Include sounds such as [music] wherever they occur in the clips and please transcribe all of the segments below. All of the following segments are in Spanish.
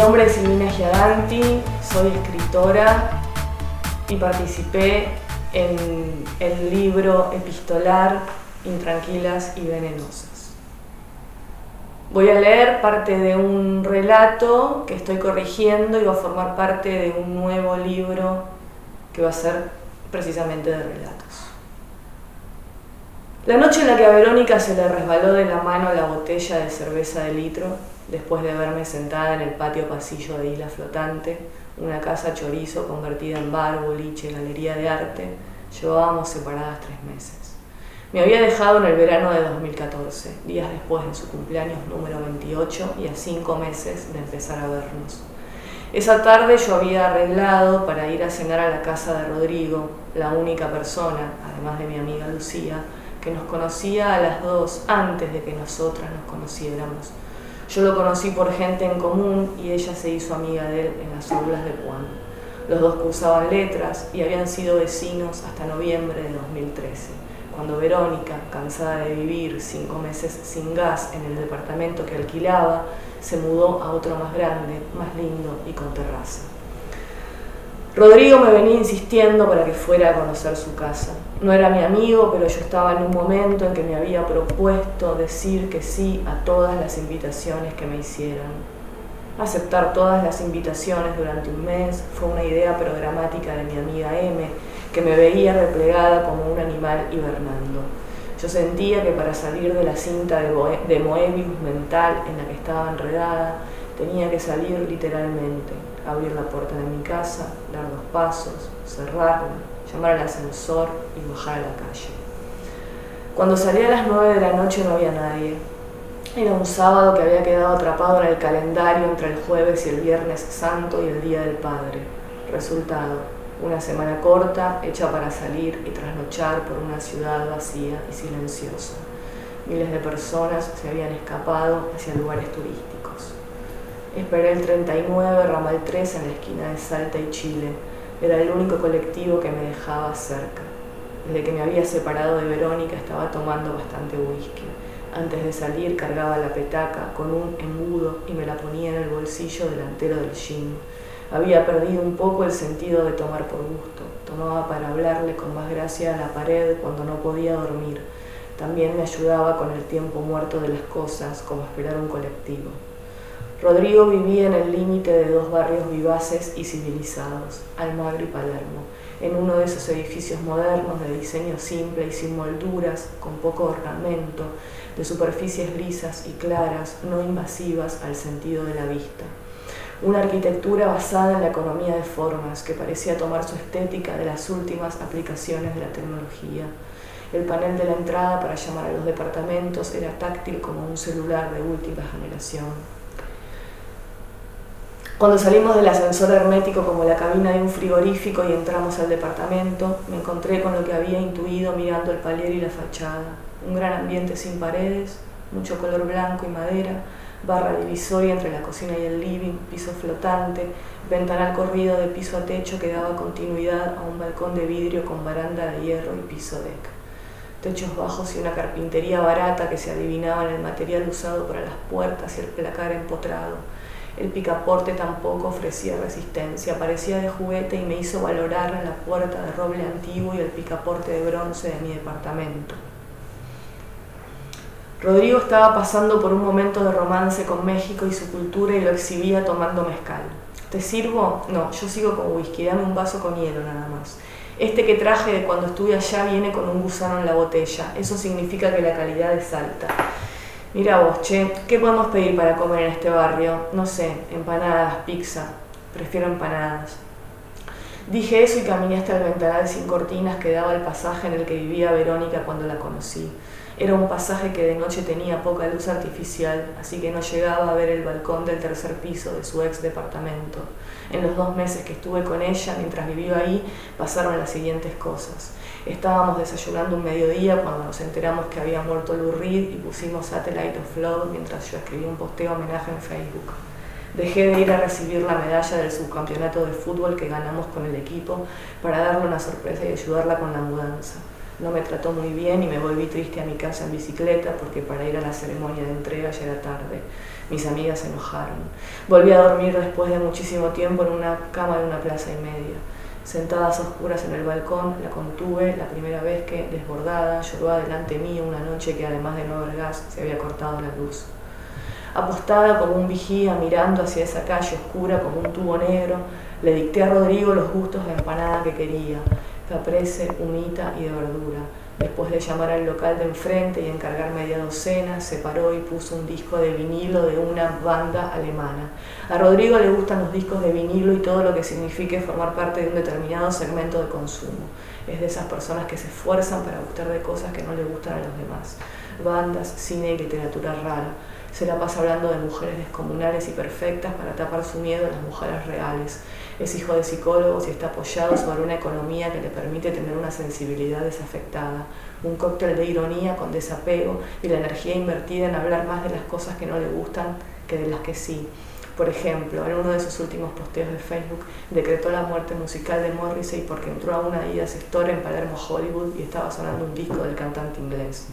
Mi nombre es Silvina Giadanti, soy escritora y participé en el libro epistolar Intranquilas y Venenosas. Voy a leer parte de un relato que estoy corrigiendo y va a formar parte de un nuevo libro que va a ser precisamente de relatos. La noche en la que a Verónica se le resbaló de la mano la botella de cerveza de litro, después de verme sentada en el patio pasillo de Isla Flotante, una casa chorizo convertida en bar, boliche, galería de arte, llevábamos separadas tres meses. Me había dejado en el verano de 2014, días después de su cumpleaños número 28 y a cinco meses de empezar a vernos. Esa tarde yo había arreglado para ir a cenar a la casa de Rodrigo, la única persona, además de mi amiga Lucía, que nos conocía a las dos antes de que nosotras nos conociéramos. Yo lo conocí por gente en común y ella se hizo amiga de él en las aulas de Juan. Los dos cursaban letras y habían sido vecinos hasta noviembre de 2013, cuando Verónica, cansada de vivir cinco meses sin gas en el departamento que alquilaba, se mudó a otro más grande, más lindo y con terraza. Rodrigo me venía insistiendo para que fuera a conocer su casa. No era mi amigo, pero yo estaba en un momento en que me había propuesto decir que sí a todas las invitaciones que me hicieran. Aceptar todas las invitaciones durante un mes fue una idea programática de mi amiga M, que me veía replegada como un animal hibernando. Yo sentía que para salir de la cinta de, Moebius mental en la que estaba enredada, tenía que salir literalmente, abrir la puerta de mi casa, dar dos pasos, cerrarla, llamar al ascensor y bajar a la calle. Cuando salí a las nueve de la noche no había nadie. Era un sábado que había quedado atrapado en el calendario entre el jueves y el viernes santo y el Día del Padre. Resultado, una semana corta hecha para salir y trasnochar por una ciudad vacía y silenciosa. Miles de personas se habían escapado hacia lugares turísticos. Esperé el 39, ramal 3 en la esquina de Salta y Chile. Era el único colectivo que me dejaba cerca. Desde que me había separado de Verónica estaba tomando bastante whisky. Antes de salir cargaba la petaca con un embudo y me la ponía en el bolsillo delantero del jean. Había perdido un poco el sentido de tomar por gusto. Tomaba para hablarle con más gracia a la pared cuando no podía dormir. También me ayudaba con el tiempo muerto de las cosas, como esperar un colectivo. Rodrigo vivía en el límite de dos barrios vivaces y civilizados, Almagro y Palermo, en uno de esos edificios modernos de diseño simple y sin molduras, con poco ornamento, de superficies lisas y claras, no invasivas al sentido de la vista. Una arquitectura basada en la economía de formas que parecía tomar su estética de las últimas aplicaciones de la tecnología. El panel de la entrada para llamar a los departamentos era táctil como un celular de última generación. Cuando salimos del ascensor hermético como la cabina de un frigorífico y entramos al departamento, me encontré con lo que había intuido mirando el palier y la fachada. Un gran ambiente sin paredes, mucho color blanco y madera, barra divisoria entre la cocina y el living, piso flotante, ventanal corrido de piso a techo que daba continuidad a un balcón de vidrio con baranda de hierro y piso deck. Techos bajos y una carpintería barata que se adivinaba en el material usado para las puertas y el placar empotrado el picaporte tampoco ofrecía resistencia, parecía de juguete y me hizo valorar la puerta de roble antiguo y el picaporte de bronce de mi departamento. Rodrigo estaba pasando por un momento de romance con México y su cultura y lo exhibía tomando mezcal. ¿Te sirvo? No, yo sigo con whisky, dame un vaso con hielo nada más. Este que traje de cuando estuve allá viene con un gusano en la botella, eso significa que la calidad es alta. Mira vos, che, ¿qué podemos pedir para comer en este barrio? No sé, empanadas, pizza. Prefiero empanadas. Dije eso y caminé hasta el ventanal sin cortinas que daba el pasaje en el que vivía Verónica cuando la conocí. Era un pasaje que de noche tenía poca luz artificial, así que no llegaba a ver el balcón del tercer piso de su ex departamento. En los dos meses que estuve con ella, mientras vivió ahí, pasaron las siguientes cosas. Estábamos desayunando un mediodía cuando nos enteramos que había muerto Lou y pusimos Satellite of Love mientras yo escribía un posteo homenaje en Facebook. Dejé de ir a recibir la medalla del subcampeonato de fútbol que ganamos con el equipo para darle una sorpresa y ayudarla con la mudanza. No me trató muy bien y me volví triste a mi casa en bicicleta porque para ir a la ceremonia de entrega ya era tarde. Mis amigas se enojaron. Volví a dormir después de muchísimo tiempo en una cama de una plaza y media. Sentadas a oscuras en el balcón, la contuve la primera vez que, desbordada, lloró delante mío una noche que además de no haber gas, se había cortado la luz. Apostada como un vigía mirando hacia esa calle oscura como un tubo negro, le dicté a Rodrigo los gustos de empanada que quería, caprese, humita y de verdura. Después de llamar al local de enfrente y encargar media docena, se paró y puso un disco de vinilo de una banda alemana. A Rodrigo le gustan los discos de vinilo y todo lo que signifique formar parte de un determinado segmento de consumo. Es de esas personas que se esfuerzan para gustar de cosas que no le gustan a los demás. Bandas, cine y literatura rara se la pasa hablando de mujeres descomunales y perfectas para tapar su miedo a las mujeres reales. Es hijo de psicólogos y está apoyado sobre una economía que le permite tener una sensibilidad desafectada, un cóctel de ironía con desapego y la energía invertida en hablar más de las cosas que no le gustan que de las que sí. Por ejemplo, en uno de sus últimos posteos de Facebook decretó la muerte musical de Morrissey porque entró a una ida Store en Palermo, Hollywood y estaba sonando un disco del cantante inglés.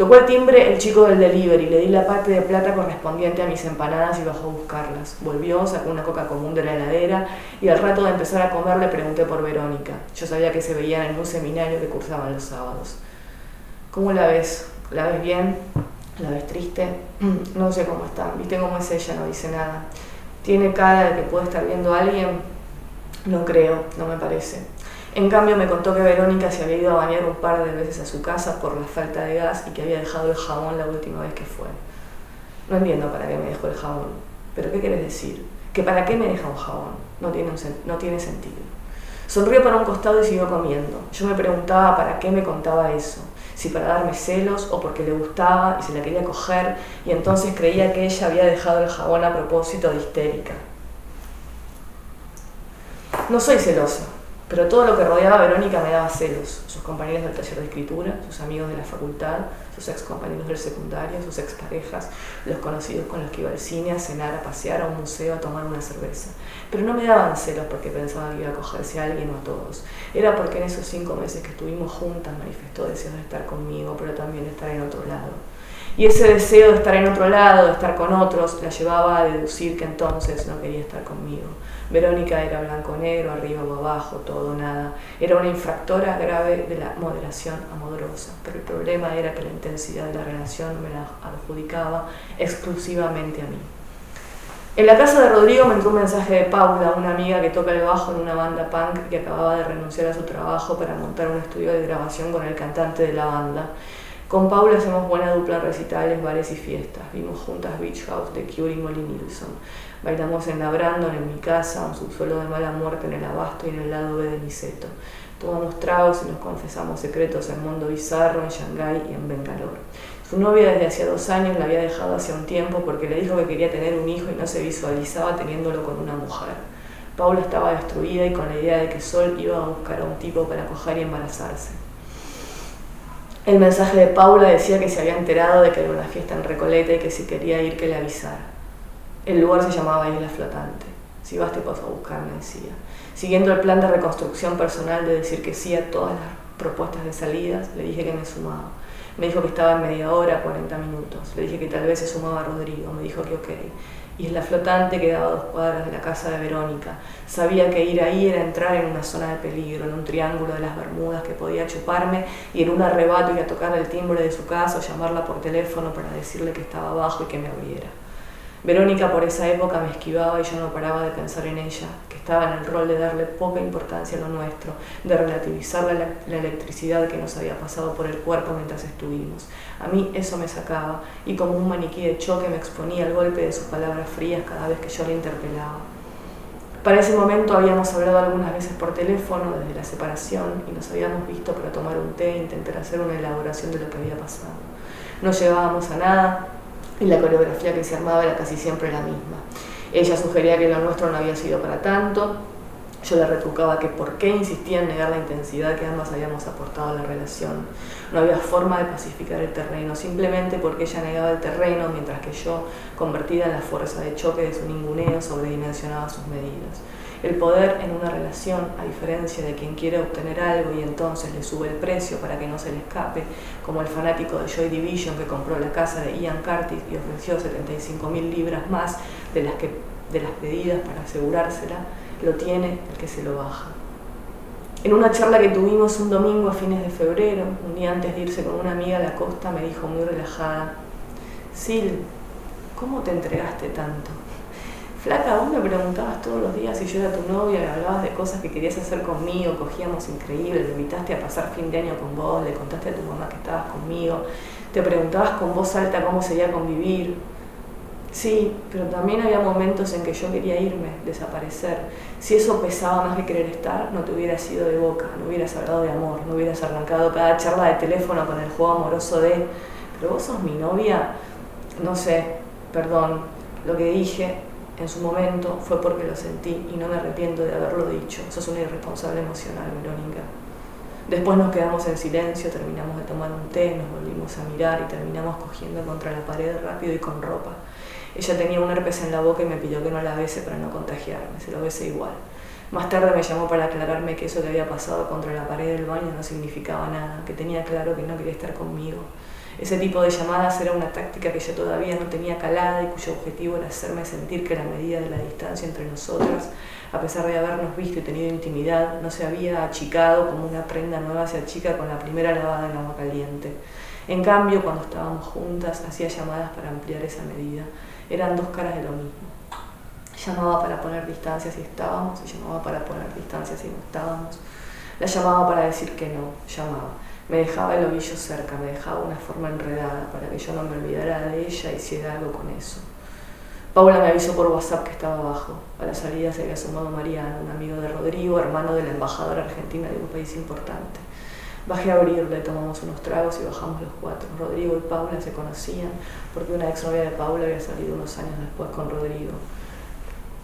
Tocó el timbre el chico del delivery, le di la parte de plata correspondiente a mis empanadas y bajó a buscarlas. Volvió, sacó una coca común de la heladera y al rato de empezar a comer le pregunté por Verónica. Yo sabía que se veían en un seminario que cursaban los sábados. ¿Cómo la ves? ¿La ves bien? ¿La ves triste? [clears throat] No sé cómo está. ¿Viste cómo es ella? No dice nada. ¿Tiene cara de que puede estar viendo a alguien? No creo, no me parece. En cambio me contó que Verónica se había ido a bañar un par de veces a su casa por la falta de gas y que había dejado el jabón la última vez que fue. No entiendo para qué me dejó el jabón, pero ¿qué quieres decir? ¿Que para qué me deja un jabón? No tiene, no tiene sentido. Sonrió para un costado y siguió comiendo. Yo me preguntaba para qué me contaba eso, si para darme celos o porque le gustaba y se la quería coger y entonces creía que ella había dejado el jabón a propósito de histérica. No soy celosa, pero todo lo que rodeaba a Verónica me daba celos. Sus compañeros del taller de escritura, sus amigos de la facultad, sus ex compañeros del secundario, sus exparejas, los conocidos con los que iba al cine, a cenar, a pasear, a un museo, a tomar una cerveza. Pero no me daban celos porque pensaba que iba a cogerse a alguien o a todos. Era porque en esos cinco meses que estuvimos juntas manifestó deseos de estar conmigo, pero también de estar en otro lado. Y ese deseo de estar en otro lado, de estar con otros, la llevaba a deducir que entonces no quería estar conmigo. Verónica era blanco-negro, arriba o abajo, todo, nada. Era una infractora grave de la moderación amorosa, pero el problema era que la intensidad de la relación me la adjudicaba exclusivamente a mí. En la casa de Rodrigo me entró un mensaje de Paula, una amiga que toca el bajo en una banda punk que acababa de renunciar a su trabajo para montar un estudio de grabación con el cantante de la banda. Con Paula hacemos buena dupla recitales, bares y fiestas. Vimos juntas Beach House de Curie y Molly Nilsson. Bailamos en la Brandon, en mi casa, un subsuelo de mala muerte en el Abasto y en el lado B de Niceto. Tomamos tragos y nos confesamos secretos en Mundo Bizarro, en Shanghái y en Bengalor. Su novia desde hacía dos años la había dejado hace un tiempo porque le dijo que quería tener un hijo y no se visualizaba teniéndolo con una mujer. Paula estaba destruida y con la idea de que Sol iba a buscar a un tipo para coger y embarazarse. El mensaje de Paula decía que se había enterado de que era una fiesta en Recoleta y que si quería ir que le avisara. El lugar se llamaba Isla Flotante. Si vas te paso a buscar, decía. Siguiendo el plan de reconstrucción personal de decir que sí a todas las propuestas de salidas, le dije que me sumaba. Me dijo que estaba en media hora, 40 minutos. Le dije que tal vez se sumaba a Rodrigo. Me dijo que ok isla flotante quedaba a dos cuadras de la casa de Verónica. Sabía que ir ahí era entrar en una zona de peligro, en un triángulo de las Bermudas que podía chuparme y en un arrebato ir a tocar el timbre de su casa o llamarla por teléfono para decirle que estaba abajo y que me abriera. Verónica por esa época me esquivaba y yo no paraba de pensar en ella, que estaba en el rol de darle poca importancia a lo nuestro, de relativizar la, electricidad que nos había pasado por el cuerpo mientras estuvimos. A mí eso me sacaba y como un maniquí de choque me exponía al golpe de sus palabras frías cada vez que yo le interpelaba. Para ese momento habíamos hablado algunas veces por teléfono desde la separación y nos habíamos visto para tomar un té e intentar hacer una elaboración de lo que había pasado. No llegábamos a nada, y la coreografía que se armaba era casi siempre la misma. Ella sugería que lo nuestro no había sido para tanto, yo le retrucaba que por qué insistía en negar la intensidad que ambas habíamos aportado a la relación. No había forma de pacificar el terreno, simplemente porque ella negaba el terreno, mientras que yo, convertida en la fuerza de choque de su ninguneo, sobredimensionaba sus medidas. El poder en una relación, a diferencia de quien quiere obtener algo y entonces le sube el precio para que no se le escape, como el fanático de Joy Division que compró la casa de Ian Curtis y ofreció 75 mil libras más de las, que, de las pedidas para asegurársela, lo tiene el que se lo baja. En una charla que tuvimos un domingo a fines de febrero, un día antes de irse con una amiga a la costa, me dijo muy relajada, Sil, ¿cómo te entregaste tanto? Flaca, vos me preguntabas todos los días si yo era tu novia, me hablabas de cosas que querías hacer conmigo, cogíamos increíble, me invitaste a pasar fin de año con vos, le contaste a tu mamá que estabas conmigo, te preguntabas con voz alta cómo sería convivir. Sí, pero también había momentos en que yo quería irme, desaparecer. Si eso pesaba más que querer estar, no te hubieras ido de boca, no hubieras hablado de amor, no hubieras arrancado cada charla de teléfono con el juego amoroso de, pero vos sos mi novia, no sé, perdón, lo que dije en su momento fue porque lo sentí y no me arrepiento de haberlo dicho. Sos una irresponsable emocional, Verónica. Después nos quedamos en silencio, terminamos de tomar un té, nos volvimos a mirar y terminamos cogiendo contra la pared rápido y con ropa. Ella tenía un herpes en la boca y me pidió que no la bese para no contagiarme, se lo bese igual. Más tarde me llamó para aclararme que eso que había pasado contra la pared del baño no significaba nada, que tenía claro que no quería estar conmigo, ese tipo de llamadas era una táctica que yo todavía no tenía calada y cuyo objetivo era hacerme sentir que la medida de la distancia entre nosotras, a pesar de habernos visto y tenido intimidad, no se había achicado como una prenda nueva se achica con la primera lavada en agua caliente. En cambio, cuando estábamos juntas, hacía llamadas para ampliar esa medida. Eran dos caras de lo mismo. Llamaba para poner distancia si estábamos y llamaba para poner distancia si no estábamos. La llamaba para decir que no, llamaba. Me dejaba el ovillo cerca, me dejaba una forma enredada para que yo no me olvidara de ella y hiciera algo con eso. Paula me avisó por WhatsApp que estaba abajo. A la salida se había sumado Mariano, un amigo de Rodrigo, hermano de la embajadora argentina de un país importante. Bajé a abrirle, tomamos unos tragos y bajamos los cuatro. Rodrigo y Paula se conocían porque una exnovia de Paula había salido unos años después con Rodrigo.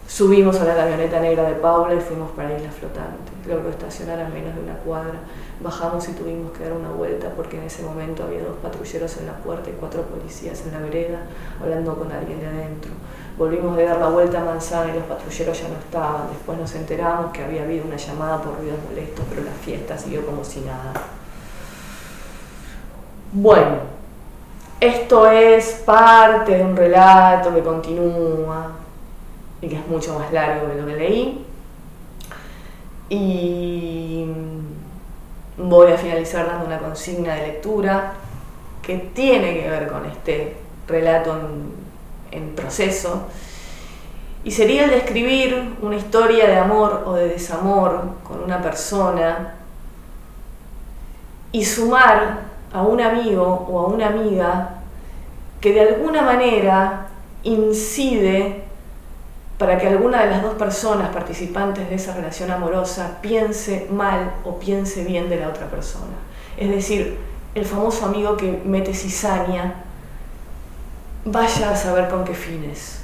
Subimos a la camioneta negra de Paula y fuimos para Isla Flotante. Logró estacionar a menos de una cuadra. Bajamos y tuvimos que dar una vuelta porque en ese momento había dos patrulleros en la puerta y cuatro policías en la vereda hablando con alguien de adentro. Volvimos de dar la vuelta a Manzana y los patrulleros ya no estaban. Después nos enteramos que había habido una llamada por ruidos molestos, pero la fiesta siguió como si nada. Bueno, esto es parte de un relato que continúa y que es mucho más largo de lo que leí. Y voy a finalizar dando una consigna de lectura que tiene que ver con este relato en, en proceso. Y sería el de escribir una historia de amor o de desamor con una persona y sumar a un amigo o a una amiga que de alguna manera incide para que alguna de las dos personas participantes de esa relación amorosa piense mal o piense bien de la otra persona. Es decir, el famoso amigo que mete cizaña, vaya a saber con qué fines.